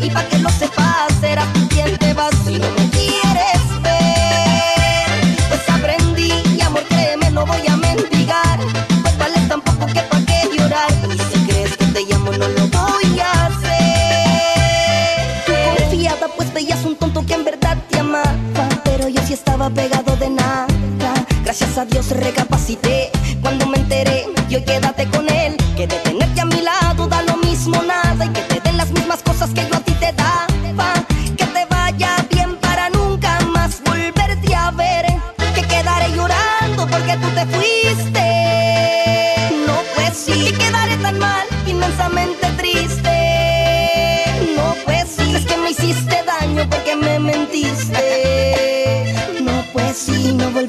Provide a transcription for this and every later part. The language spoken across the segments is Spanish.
Y para ti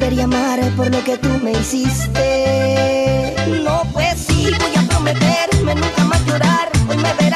volver amar por lo que tú me hiciste. No, pues sí, voy a prometerme nunca más llorar. Hoy me verás.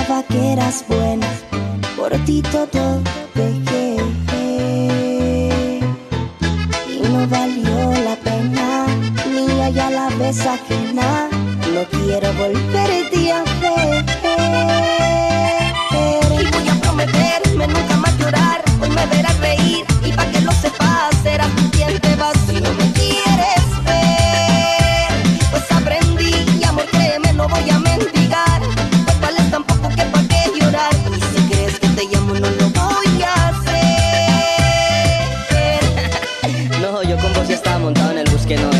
pensaba que eras buena, por ti todo dejé. Y no valió la pena, ni allá la vez ajena, no quiero volverte a ver. Y voy a prometerme nunca más llorar, hoy me verás reír y pa' que yo con vos ya estaba montado en el bus que no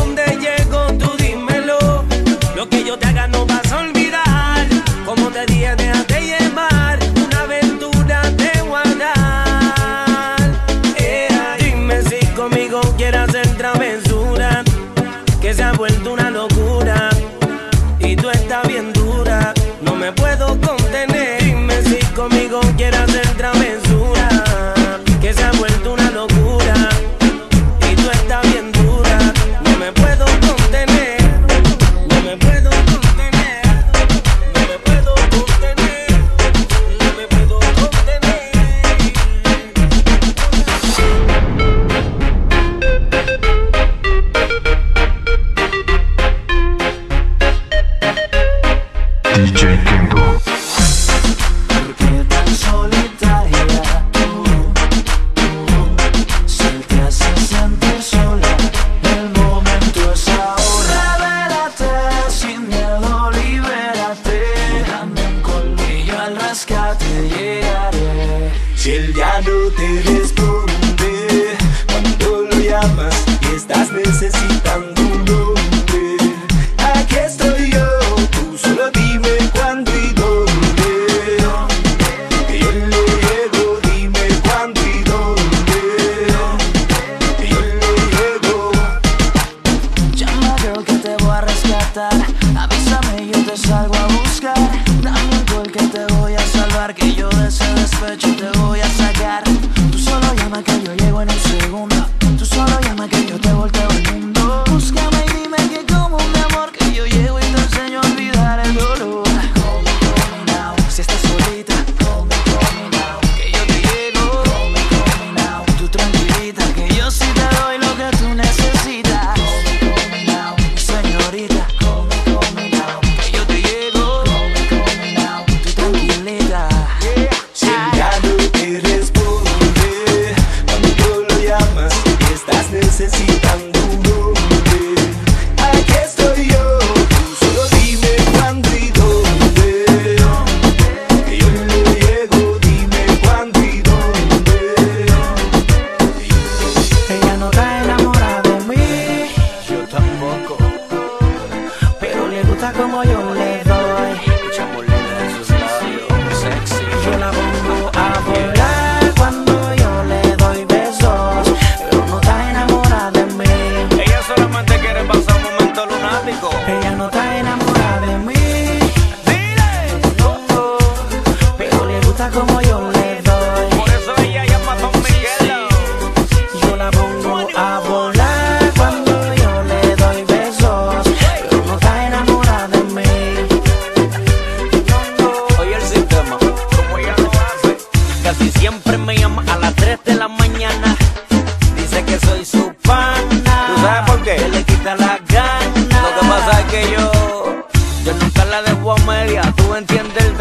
ha vuelto una locura.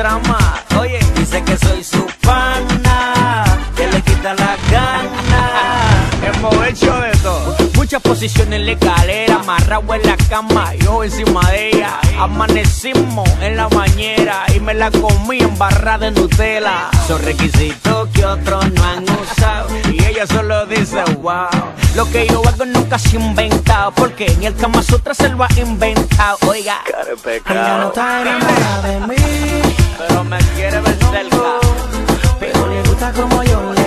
drama posición en la escalera, amarrado en la cama, yo encima de ella. Amanecimos en la bañera y me la comí embarrada de Nutella. Son requisitos que otros no han usado y ella solo dice wow. Lo que yo hago nunca se inventa, porque ni el Kama Sutra se lo ha inventado. Oiga, ella no está enamorada de mí, pero me quiere ver cerca. Pero le gusta como yo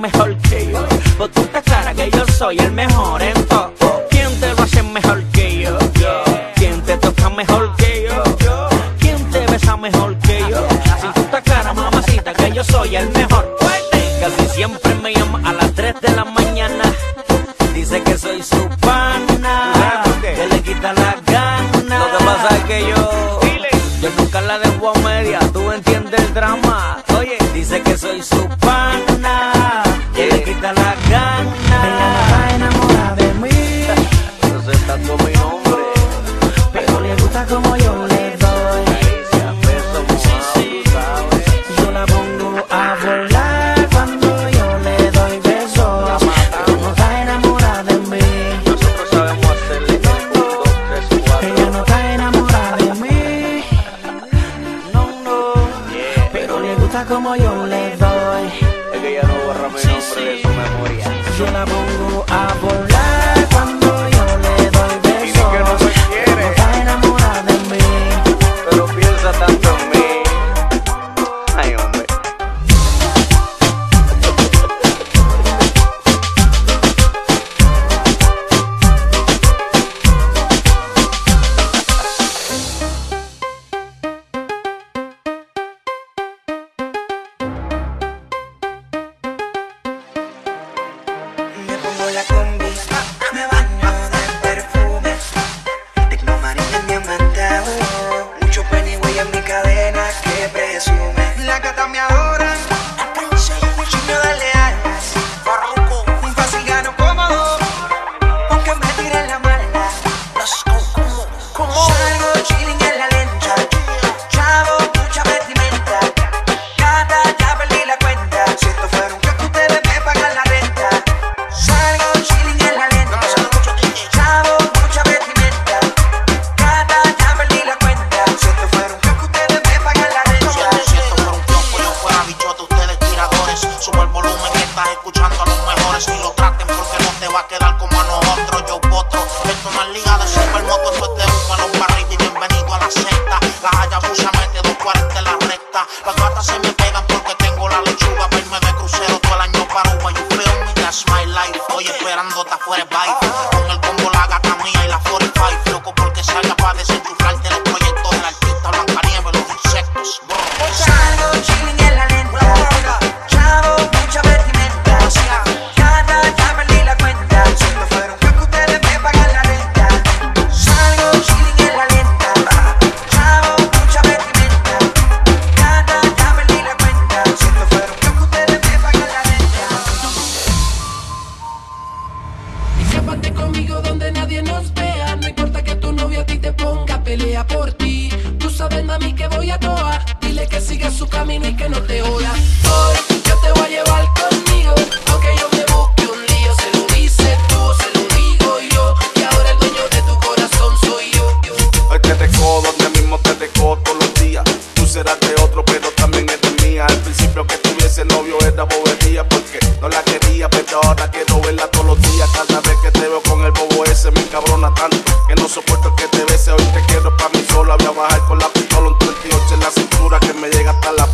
mejor que yo. Pues tú estás clara que yo soy el mejor como yo.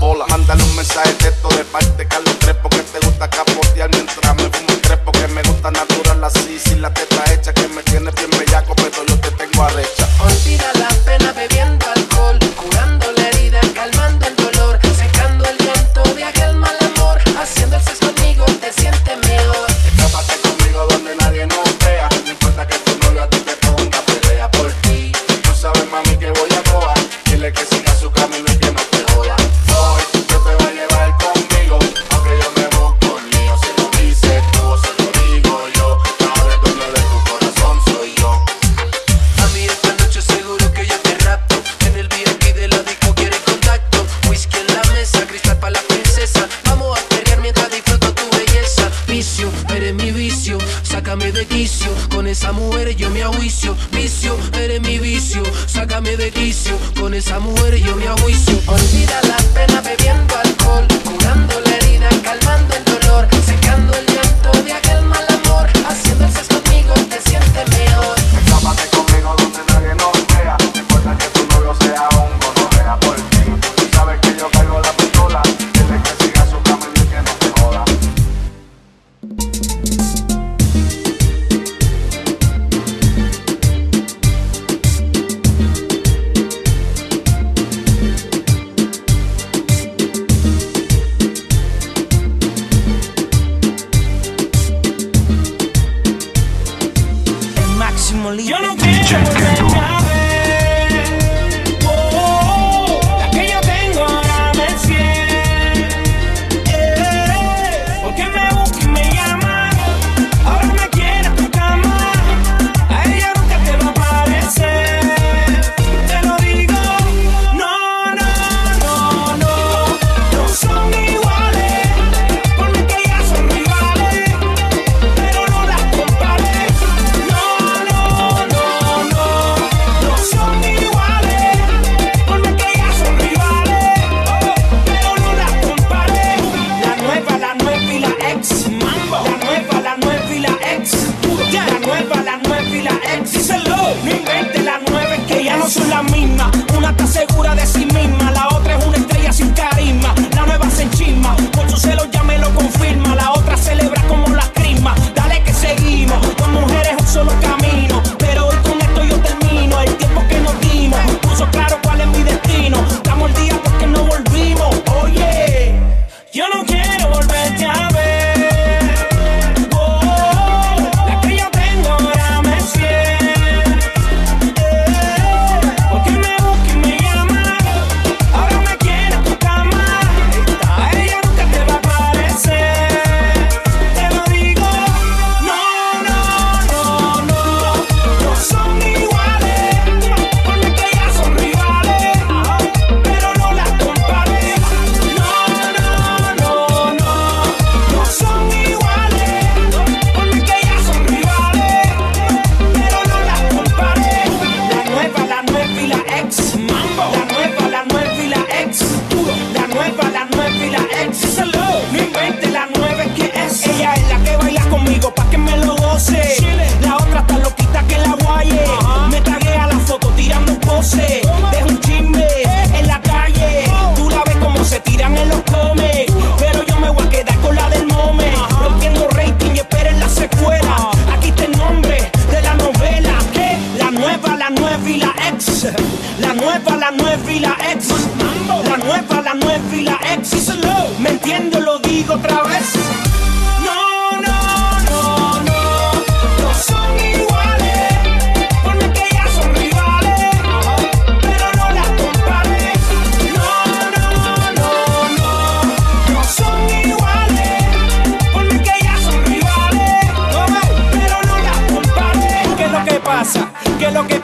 bola. Mándale un mensaje de esto de parte Carlos Crespo que te gusta capotear mientras de vicio. Con esa mujer yo me ajuicio. Olvídala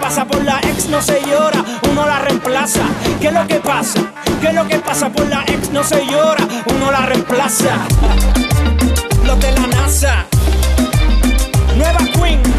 pasa por la ex no se llora, uno la reemplaza. ¿Qué es lo que pasa? ¿Qué es lo que pasa por la ex no se llora, uno la reemplaza? Los de la NASA, Nueva Queen.